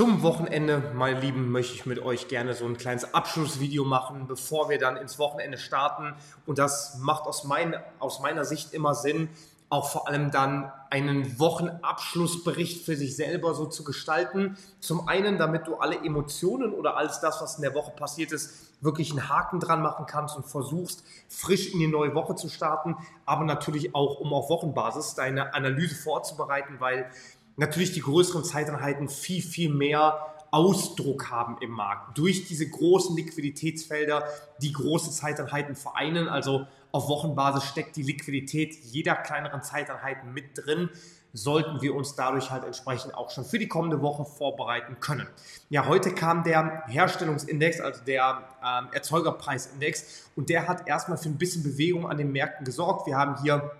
Zum Wochenende, meine Lieben, möchte ich mit euch gerne so ein kleines Abschlussvideo machen, bevor wir dann ins Wochenende starten. Und das macht aus, mein, aus meiner Sicht immer Sinn, auch vor allem dann einen Wochenabschlussbericht für sich selber so zu gestalten. Zum einen, damit du alle Emotionen oder alles das, was in der Woche passiert ist, wirklich einen Haken dran machen kannst und versuchst, frisch in die neue Woche zu starten, aber natürlich auch, um auf Wochenbasis deine Analyse vorzubereiten, weil natürlich die größeren Zeiteinheiten viel, viel mehr Ausdruck haben im Markt. Durch diese großen Liquiditätsfelder, die große Zeiteinheiten vereinen. Also auf Wochenbasis steckt die Liquidität jeder kleineren Zeiteinheiten mit drin sollten wir uns dadurch halt entsprechend auch schon für die kommende Woche vorbereiten können. Ja, heute kam der Herstellungsindex, also der ähm, Erzeugerpreisindex, und der hat erstmal für ein bisschen Bewegung an den Märkten gesorgt. Wir haben hier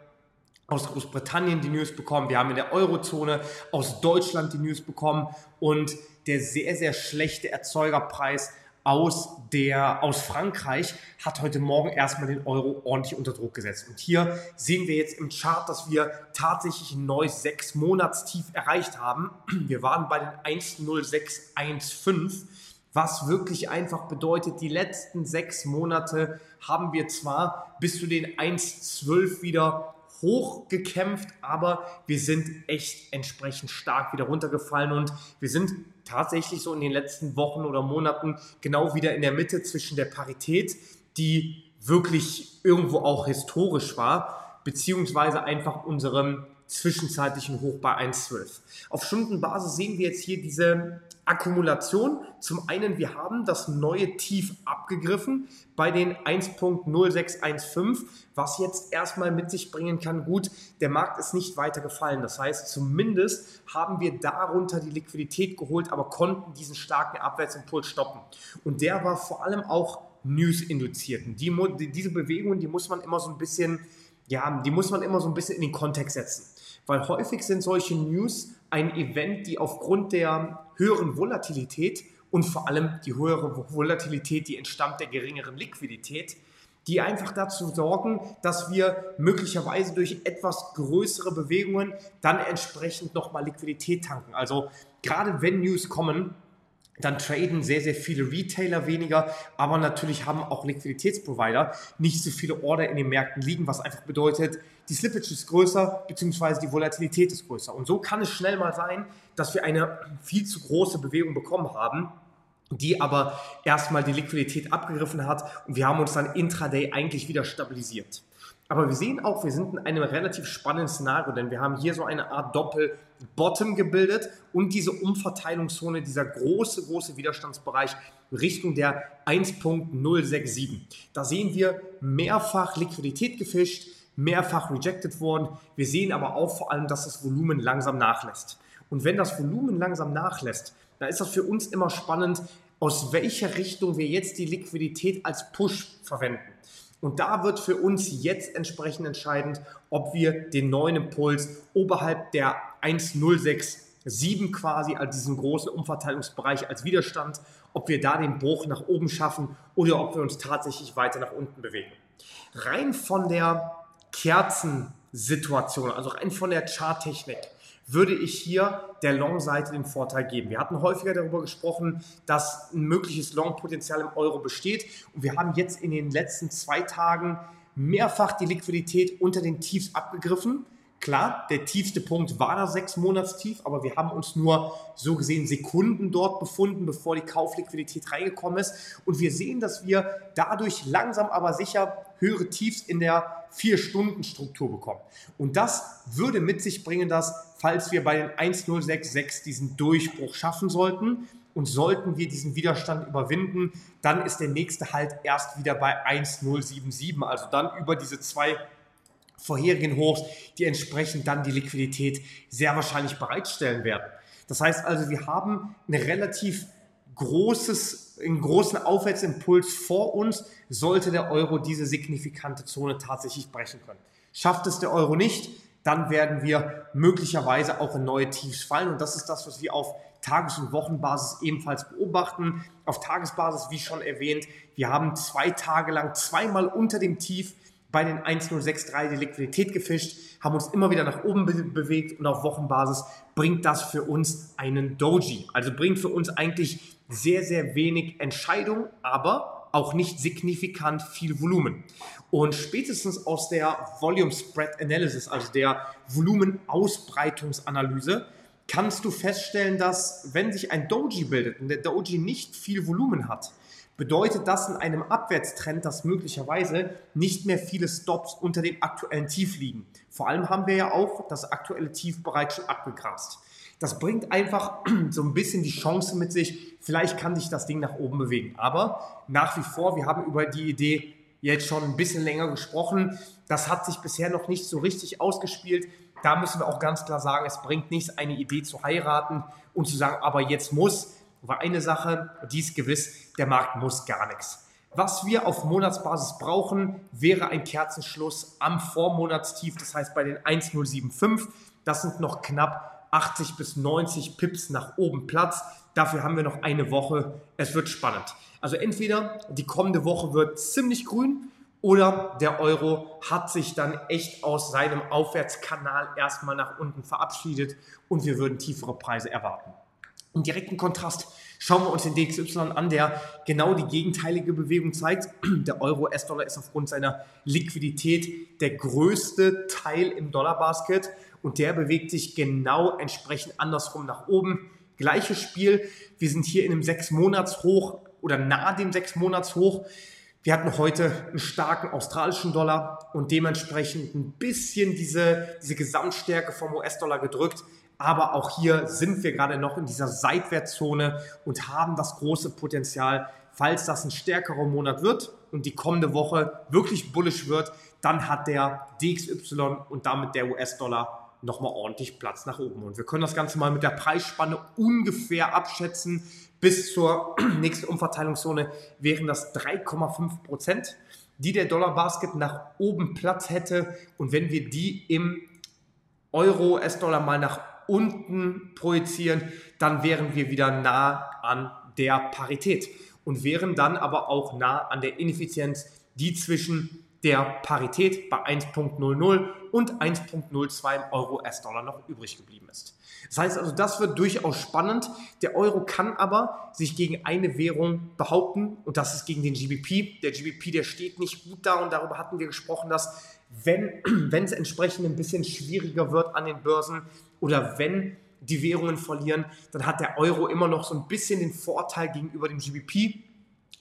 aus Großbritannien die News bekommen, wir haben in der Eurozone aus Deutschland die News bekommen und der sehr, sehr schlechte Erzeugerpreis aus, der, aus Frankreich hat heute Morgen erstmal den Euro ordentlich unter Druck gesetzt. Und hier sehen wir jetzt im Chart, dass wir tatsächlich ein neues 6-Monats-Tief erreicht haben. Wir waren bei den 1,0615, was wirklich einfach bedeutet, die letzten sechs Monate haben wir zwar bis zu den 1,12 wieder hochgekämpft, aber wir sind echt entsprechend stark wieder runtergefallen und wir sind tatsächlich so in den letzten Wochen oder Monaten genau wieder in der Mitte zwischen der Parität, die wirklich irgendwo auch historisch war, beziehungsweise einfach unserem zwischenzeitlichen Hoch bei 1,12. Auf Stundenbasis sehen wir jetzt hier diese Akkumulation. Zum einen, wir haben das neue Tief abgegriffen bei den 1.0615, was jetzt erstmal mit sich bringen kann, gut, der Markt ist nicht weiter gefallen. Das heißt, zumindest haben wir darunter die Liquidität geholt, aber konnten diesen starken Abwärtsimpuls stoppen. Und der war vor allem auch News-induziert. Die, diese Bewegungen, die muss man immer so ein bisschen, ja, die muss man immer so ein bisschen in den Kontext setzen. Weil häufig sind solche News ein Event, die aufgrund der höheren Volatilität und vor allem die höhere Volatilität, die entstammt der geringeren Liquidität, die einfach dazu sorgen, dass wir möglicherweise durch etwas größere Bewegungen dann entsprechend nochmal Liquidität tanken. Also gerade wenn News kommen, dann traden sehr, sehr viele Retailer weniger, aber natürlich haben auch Liquiditätsprovider nicht so viele Order in den Märkten liegen, was einfach bedeutet, die Slippage ist größer, beziehungsweise die Volatilität ist größer. Und so kann es schnell mal sein, dass wir eine viel zu große Bewegung bekommen haben, die aber erstmal die Liquidität abgegriffen hat und wir haben uns dann intraday eigentlich wieder stabilisiert. Aber wir sehen auch, wir sind in einem relativ spannenden Szenario, denn wir haben hier so eine Art Doppel-Bottom gebildet und diese Umverteilungszone, dieser große, große Widerstandsbereich Richtung der 1.067. Da sehen wir mehrfach Liquidität gefischt, mehrfach rejected worden. Wir sehen aber auch vor allem, dass das Volumen langsam nachlässt. Und wenn das Volumen langsam nachlässt, dann ist das für uns immer spannend, aus welcher Richtung wir jetzt die Liquidität als Push verwenden. Und da wird für uns jetzt entsprechend entscheidend, ob wir den neuen Impuls oberhalb der 1,067 quasi, also diesen großen Umverteilungsbereich als Widerstand, ob wir da den Bruch nach oben schaffen oder ob wir uns tatsächlich weiter nach unten bewegen. Rein von der Kerzensituation, also rein von der Charttechnik, würde ich hier der Long-Seite den Vorteil geben. Wir hatten häufiger darüber gesprochen, dass ein mögliches Long-Potenzial im Euro besteht. Und wir haben jetzt in den letzten zwei Tagen mehrfach die Liquidität unter den Tiefs abgegriffen. Klar, der tiefste Punkt war das sechs Monatstief, aber wir haben uns nur so gesehen Sekunden dort befunden, bevor die Kaufliquidität reingekommen ist. Und wir sehen, dass wir dadurch langsam aber sicher höhere Tiefs in der Vier-Stunden-Struktur bekommen. Und das würde mit sich bringen, dass, falls wir bei den 1066 diesen Durchbruch schaffen sollten, und sollten wir diesen Widerstand überwinden, dann ist der nächste Halt erst wieder bei 1077. Also dann über diese zwei vorherigen Hochs, die entsprechend dann die Liquidität sehr wahrscheinlich bereitstellen werden. Das heißt also, wir haben ein relativ großes, einen großen Aufwärtsimpuls vor uns, sollte der Euro diese signifikante Zone tatsächlich brechen können. Schafft es der Euro nicht, dann werden wir möglicherweise auch in neue Tiefs fallen. Und das ist das, was wir auf Tages- und Wochenbasis ebenfalls beobachten. Auf Tagesbasis, wie schon erwähnt, wir haben zwei Tage lang zweimal unter dem Tief bei den 1063 die Liquidität gefischt, haben uns immer wieder nach oben be bewegt und auf Wochenbasis bringt das für uns einen Doji. Also bringt für uns eigentlich sehr, sehr wenig Entscheidung, aber auch nicht signifikant viel Volumen. Und spätestens aus der Volume Spread Analysis, also der Volumenausbreitungsanalyse, kannst du feststellen, dass wenn sich ein Doji bildet und der Doji nicht viel Volumen hat, bedeutet das in einem Abwärtstrend, dass möglicherweise nicht mehr viele Stops unter dem aktuellen Tief liegen. Vor allem haben wir ja auch das aktuelle Tief bereits schon abgegrast. Das bringt einfach so ein bisschen die Chance mit sich, vielleicht kann sich das Ding nach oben bewegen. Aber nach wie vor, wir haben über die Idee jetzt schon ein bisschen länger gesprochen. Das hat sich bisher noch nicht so richtig ausgespielt. Da müssen wir auch ganz klar sagen, es bringt nichts, eine Idee zu heiraten und zu sagen, aber jetzt muss. Weil eine Sache, die ist gewiss, der Markt muss gar nichts. Was wir auf Monatsbasis brauchen, wäre ein Kerzenschluss am Vormonatstief, das heißt bei den 1075. Das sind noch knapp 80 bis 90 Pips nach oben Platz. Dafür haben wir noch eine Woche. Es wird spannend. Also entweder die kommende Woche wird ziemlich grün oder der Euro hat sich dann echt aus seinem Aufwärtskanal erstmal nach unten verabschiedet und wir würden tiefere Preise erwarten. Im direkten Kontrast schauen wir uns den DXY an, der genau die gegenteilige Bewegung zeigt. Der Euro-US-Dollar ist aufgrund seiner Liquidität der größte Teil im Dollar-Basket und der bewegt sich genau entsprechend andersrum nach oben. Gleiches Spiel, wir sind hier in einem sechs Monats Hoch oder nahe dem sechs Monats Hoch. Wir hatten heute einen starken australischen Dollar und dementsprechend ein bisschen diese, diese Gesamtstärke vom US-Dollar gedrückt. Aber auch hier sind wir gerade noch in dieser Seitwärtszone und haben das große Potenzial, falls das ein stärkerer Monat wird und die kommende Woche wirklich bullish wird, dann hat der DXY und damit der US-Dollar nochmal ordentlich Platz nach oben. Und wir können das Ganze mal mit der Preisspanne ungefähr abschätzen. Bis zur nächsten Umverteilungszone wären das 3,5 Prozent, die der Dollar Basket nach oben Platz hätte. Und wenn wir die im Euro, US-Dollar mal nach unten projizieren, dann wären wir wieder nah an der Parität und wären dann aber auch nah an der Ineffizienz, die zwischen der Parität bei 1.00 und 1.02 im Euro-US-Dollar noch übrig geblieben ist. Das heißt also, das wird durchaus spannend. Der Euro kann aber sich gegen eine Währung behaupten und das ist gegen den GBP. Der GBP, der steht nicht gut da und darüber hatten wir gesprochen, dass wenn, wenn es entsprechend ein bisschen schwieriger wird an den Börsen oder wenn die Währungen verlieren, dann hat der Euro immer noch so ein bisschen den Vorteil gegenüber dem GBP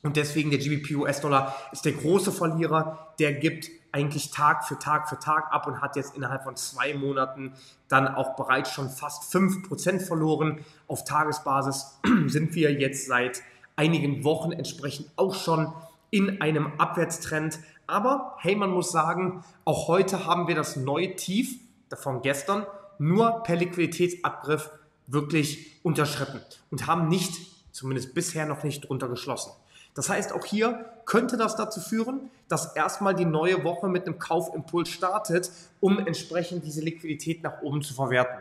und deswegen der GBP US-Dollar ist der große Verlierer. Der gibt eigentlich Tag für Tag für Tag ab und hat jetzt innerhalb von zwei Monaten dann auch bereits schon fast 5% verloren. Auf Tagesbasis sind wir jetzt seit einigen Wochen entsprechend auch schon in einem Abwärtstrend. Aber hey, man muss sagen, auch heute haben wir das neue Tief von gestern nur per Liquiditätsabgriff wirklich unterschritten und haben nicht, zumindest bisher noch nicht drunter geschlossen. Das heißt, auch hier könnte das dazu führen, dass erstmal die neue Woche mit einem Kaufimpuls startet, um entsprechend diese Liquidität nach oben zu verwerten.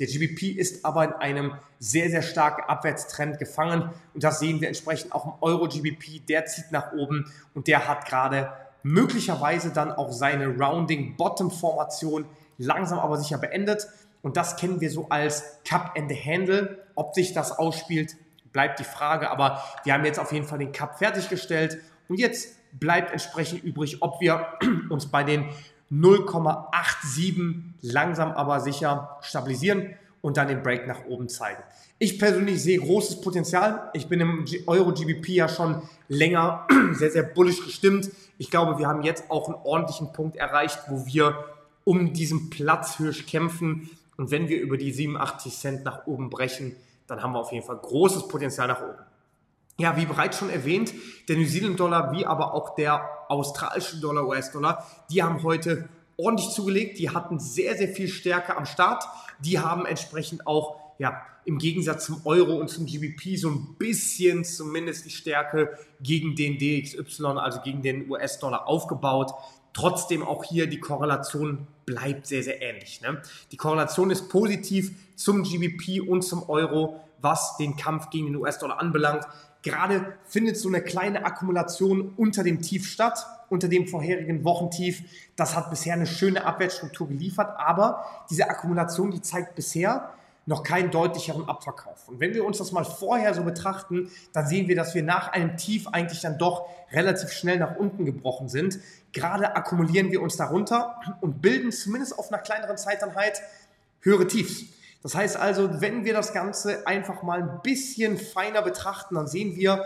Der GBP ist aber in einem sehr, sehr starken Abwärtstrend gefangen und das sehen wir entsprechend auch im Euro-GBP. Der zieht nach oben und der hat gerade möglicherweise dann auch seine Rounding-Bottom-Formation langsam aber sicher beendet. Und das kennen wir so als Cup and the Handle. Ob sich das ausspielt, bleibt die Frage, aber wir haben jetzt auf jeden Fall den Cup fertiggestellt und jetzt bleibt entsprechend übrig, ob wir uns bei den 0,87 langsam aber sicher stabilisieren und dann den Break nach oben zeigen. Ich persönlich sehe großes Potenzial. Ich bin im Euro-GBP ja schon länger sehr, sehr bullisch gestimmt. Ich glaube, wir haben jetzt auch einen ordentlichen Punkt erreicht, wo wir um diesen Platzhirsch kämpfen. Und wenn wir über die 87 Cent nach oben brechen, dann haben wir auf jeden Fall großes Potenzial nach oben. Ja, wie bereits schon erwähnt, der New Zealand Dollar wie aber auch der australische Dollar, US-Dollar, die haben heute ordentlich zugelegt. Die hatten sehr, sehr viel Stärke am Start. Die haben entsprechend auch, ja, im Gegensatz zum Euro und zum GBP so ein bisschen zumindest die Stärke gegen den DXY, also gegen den US-Dollar aufgebaut. Trotzdem auch hier die Korrelation bleibt sehr, sehr ähnlich. Ne? Die Korrelation ist positiv zum GBP und zum Euro, was den Kampf gegen den US-Dollar anbelangt. Gerade findet so eine kleine Akkumulation unter dem Tief statt, unter dem vorherigen Wochentief. Das hat bisher eine schöne Abwärtsstruktur geliefert, aber diese Akkumulation, die zeigt bisher, noch keinen deutlicheren Abverkauf. Und wenn wir uns das mal vorher so betrachten, dann sehen wir, dass wir nach einem Tief eigentlich dann doch relativ schnell nach unten gebrochen sind. Gerade akkumulieren wir uns darunter und bilden zumindest auf einer kleineren Zeiteinheit höhere Tiefs. Das heißt also, wenn wir das Ganze einfach mal ein bisschen feiner betrachten, dann sehen wir,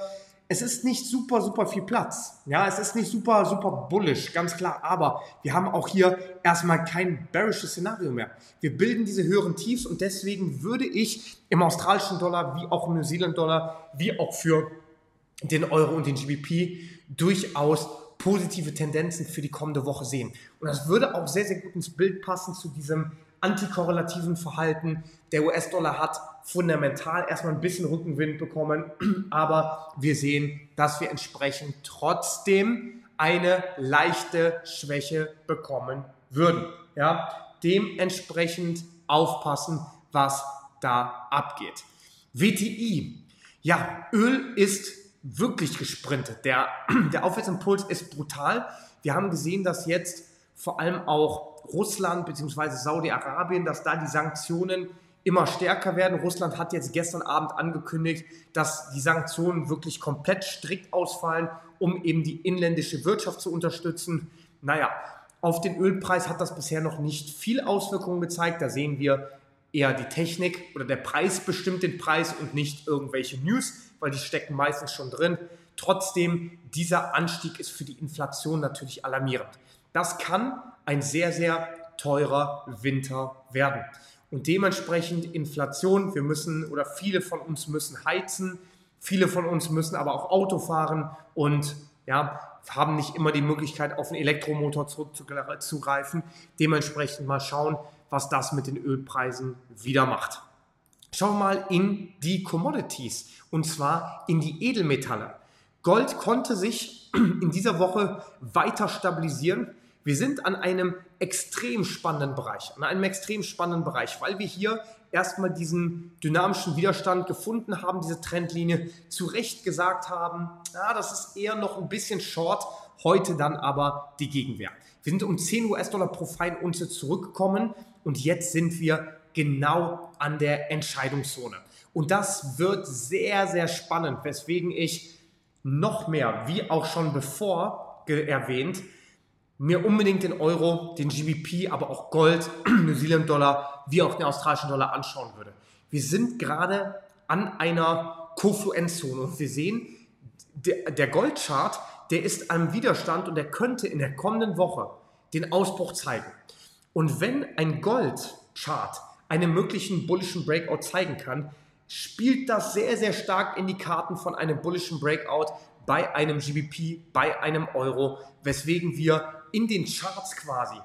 es ist nicht super, super viel Platz. Ja, es ist nicht super, super bullish, ganz klar. Aber wir haben auch hier erstmal kein bearisches Szenario mehr. Wir bilden diese höheren Tiefs und deswegen würde ich im australischen Dollar, wie auch im New Zealand Dollar, wie auch für den Euro und den GBP durchaus positive Tendenzen für die kommende Woche sehen. Und das würde auch sehr, sehr gut ins Bild passen zu diesem antikorrelativen Verhalten. Der US-Dollar hat fundamental erstmal ein bisschen Rückenwind bekommen, aber wir sehen, dass wir entsprechend trotzdem eine leichte Schwäche bekommen würden. Ja, dementsprechend aufpassen, was da abgeht. WTI. Ja, Öl ist wirklich gesprintet. Der, der Aufwärtsimpuls ist brutal. Wir haben gesehen, dass jetzt vor allem auch Russland bzw. Saudi-Arabien, dass da die Sanktionen immer stärker werden. Russland hat jetzt gestern Abend angekündigt, dass die Sanktionen wirklich komplett strikt ausfallen, um eben die inländische Wirtschaft zu unterstützen. Naja, auf den Ölpreis hat das bisher noch nicht viel Auswirkungen gezeigt. Da sehen wir eher die Technik oder der Preis bestimmt den Preis und nicht irgendwelche News, weil die stecken meistens schon drin. Trotzdem, dieser Anstieg ist für die Inflation natürlich alarmierend. Das kann ein sehr, sehr teurer Winter werden. Und dementsprechend Inflation, wir müssen oder viele von uns müssen heizen, viele von uns müssen aber auch Auto fahren und ja, haben nicht immer die Möglichkeit, auf einen Elektromotor zurückzugreifen. Dementsprechend mal schauen, was das mit den Ölpreisen wieder macht. Schauen wir mal in die Commodities und zwar in die Edelmetalle. Gold konnte sich in dieser Woche weiter stabilisieren. Wir sind an einem extrem spannenden Bereich, an einem extrem spannenden Bereich, weil wir hier erstmal diesen dynamischen Widerstand gefunden haben, diese Trendlinie zu Recht gesagt haben, ja, das ist eher noch ein bisschen short, heute dann aber die Gegenwehr. Wir sind um 10 US-Dollar pro Feinunze zurückgekommen und jetzt sind wir genau an der Entscheidungszone. Und das wird sehr, sehr spannend, weswegen ich noch mehr, wie auch schon bevor erwähnt, mir unbedingt den Euro, den GBP, aber auch Gold, New Zealand Dollar, wie auch den australischen Dollar anschauen würde. Wir sind gerade an einer Kofluenzzone und wir sehen, der, der Goldchart, der ist am Widerstand und der könnte in der kommenden Woche den Ausbruch zeigen. Und wenn ein Goldchart einen möglichen bullischen Breakout zeigen kann, spielt das sehr, sehr stark in die Karten von einem bullischen Breakout bei einem GBP, bei einem Euro, weswegen wir in den Charts quasi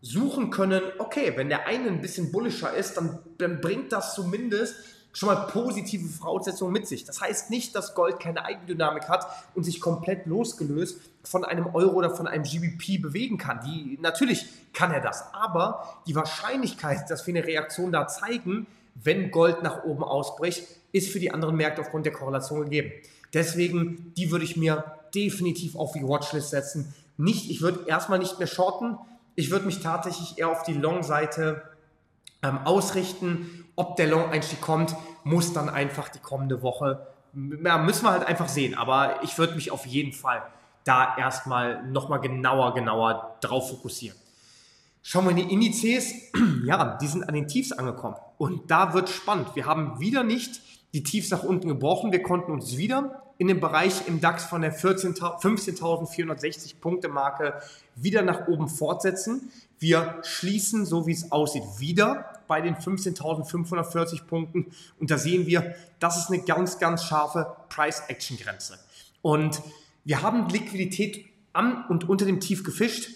suchen können, okay, wenn der eine ein bisschen bullischer ist, dann, dann bringt das zumindest schon mal positive Voraussetzungen mit sich. Das heißt nicht, dass Gold keine Eigendynamik hat und sich komplett losgelöst von einem Euro oder von einem GBP bewegen kann. Die, natürlich kann er das, aber die Wahrscheinlichkeit, dass wir eine Reaktion da zeigen, wenn Gold nach oben ausbricht, ist für die anderen Märkte aufgrund der Korrelation gegeben. Deswegen, die würde ich mir definitiv auf die Watchlist setzen nicht, ich würde erstmal nicht mehr shorten. Ich würde mich tatsächlich eher auf die Long-Seite ähm, ausrichten. Ob der Long-Einstieg kommt, muss dann einfach die kommende Woche, ja, müssen wir halt einfach sehen. Aber ich würde mich auf jeden Fall da erstmal nochmal genauer, genauer drauf fokussieren. Schauen wir in die Indizes. Ja, die sind an den Tiefs angekommen. Und da wird spannend. Wir haben wieder nicht die Tiefs nach unten gebrochen. Wir konnten uns wieder in dem Bereich im DAX von der 15.460 Punkte Marke wieder nach oben fortsetzen. Wir schließen, so wie es aussieht, wieder bei den 15.540 Punkten. Und da sehen wir, das ist eine ganz, ganz scharfe Price-Action-Grenze. Und wir haben Liquidität am und unter dem Tief gefischt.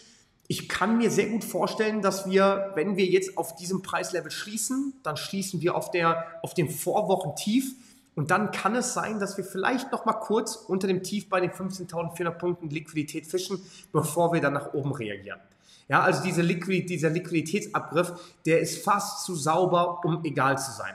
Ich kann mir sehr gut vorstellen, dass wir, wenn wir jetzt auf diesem Preislevel schließen, dann schließen wir auf, der, auf dem Vorwochentief Und dann kann es sein, dass wir vielleicht noch mal kurz unter dem Tief bei den 15.400 Punkten Liquidität fischen, bevor wir dann nach oben reagieren. Ja, also diese Liquid, dieser Liquiditätsabriff, der ist fast zu sauber, um egal zu sein.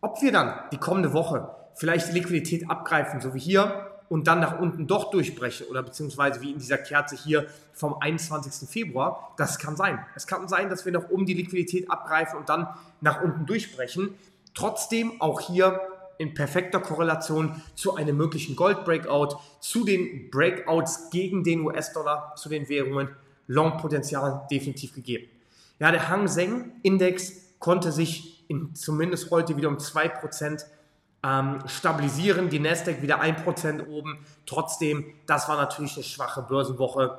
Ob wir dann die kommende Woche vielleicht die Liquidität abgreifen, so wie hier, und dann nach unten doch durchbrechen oder beziehungsweise wie in dieser Kerze hier vom 21. Februar, das kann sein. Es kann sein, dass wir noch um die Liquidität abgreifen und dann nach unten durchbrechen. Trotzdem auch hier in perfekter Korrelation zu einem möglichen Gold-Breakout, zu den Breakouts gegen den US-Dollar, zu den Währungen, Long-Potenzial definitiv gegeben. Ja, der Hang Seng Index konnte sich in, zumindest heute wieder um 2% ähm, stabilisieren, die Nasdaq wieder 1% oben. Trotzdem, das war natürlich eine schwache Börsenwoche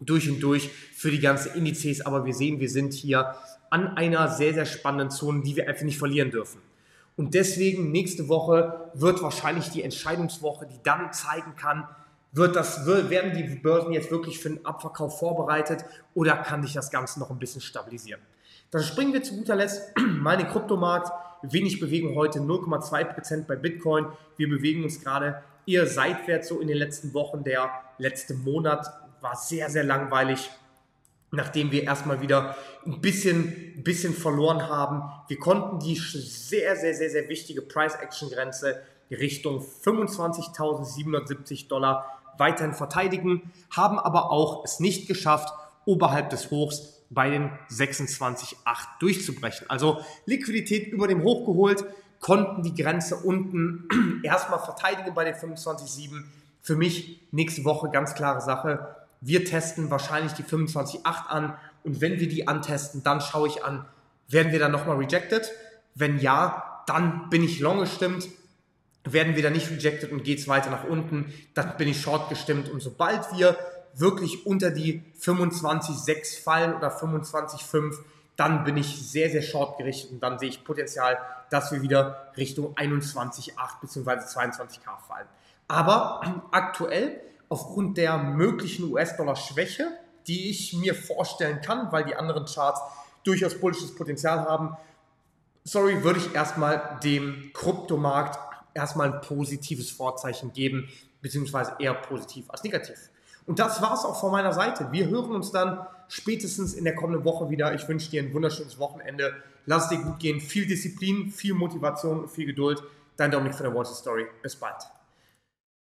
durch und durch für die ganzen Indizes, aber wir sehen, wir sind hier an einer sehr, sehr spannenden Zone, die wir einfach nicht verlieren dürfen. Und deswegen nächste Woche wird wahrscheinlich die Entscheidungswoche, die dann zeigen kann, wird das, werden die Börsen jetzt wirklich für einen Abverkauf vorbereitet oder kann sich das Ganze noch ein bisschen stabilisieren? Dann springen wir zu guter Letzt mal in den Kryptomarkt. Wenig Bewegung heute, 0,2% bei Bitcoin. Wir bewegen uns gerade eher seitwärts so in den letzten Wochen. Der letzte Monat war sehr, sehr langweilig nachdem wir erstmal wieder ein bisschen, bisschen verloren haben. Wir konnten die sehr, sehr, sehr, sehr wichtige Price-Action-Grenze Richtung 25.770 Dollar weiterhin verteidigen, haben aber auch es nicht geschafft, oberhalb des Hochs bei den 26,8 durchzubrechen. Also Liquidität über dem Hoch geholt, konnten die Grenze unten erstmal verteidigen bei den 25,7. Für mich nächste Woche ganz klare Sache wir testen wahrscheinlich die 25.8 an und wenn wir die antesten, dann schaue ich an, werden wir dann nochmal rejected? Wenn ja, dann bin ich long gestimmt. Werden wir dann nicht rejected und geht es weiter nach unten, dann bin ich short gestimmt. Und sobald wir wirklich unter die 25,6 fallen oder 25,5, dann bin ich sehr, sehr short gerichtet und dann sehe ich Potenzial, dass wir wieder Richtung 21,8 bzw. 22k fallen. Aber aktuell aufgrund der möglichen US-Dollar-Schwäche, die ich mir vorstellen kann, weil die anderen Charts durchaus bullisches Potenzial haben, sorry, würde ich erstmal dem Kryptomarkt erstmal ein positives Vorzeichen geben, beziehungsweise eher positiv als negativ. Und das war es auch von meiner Seite. Wir hören uns dann spätestens in der kommenden Woche wieder. Ich wünsche dir ein wunderschönes Wochenende. Lass dir gut gehen. Viel Disziplin, viel Motivation und viel Geduld. Dein Dominik von der Street Story. Bis bald.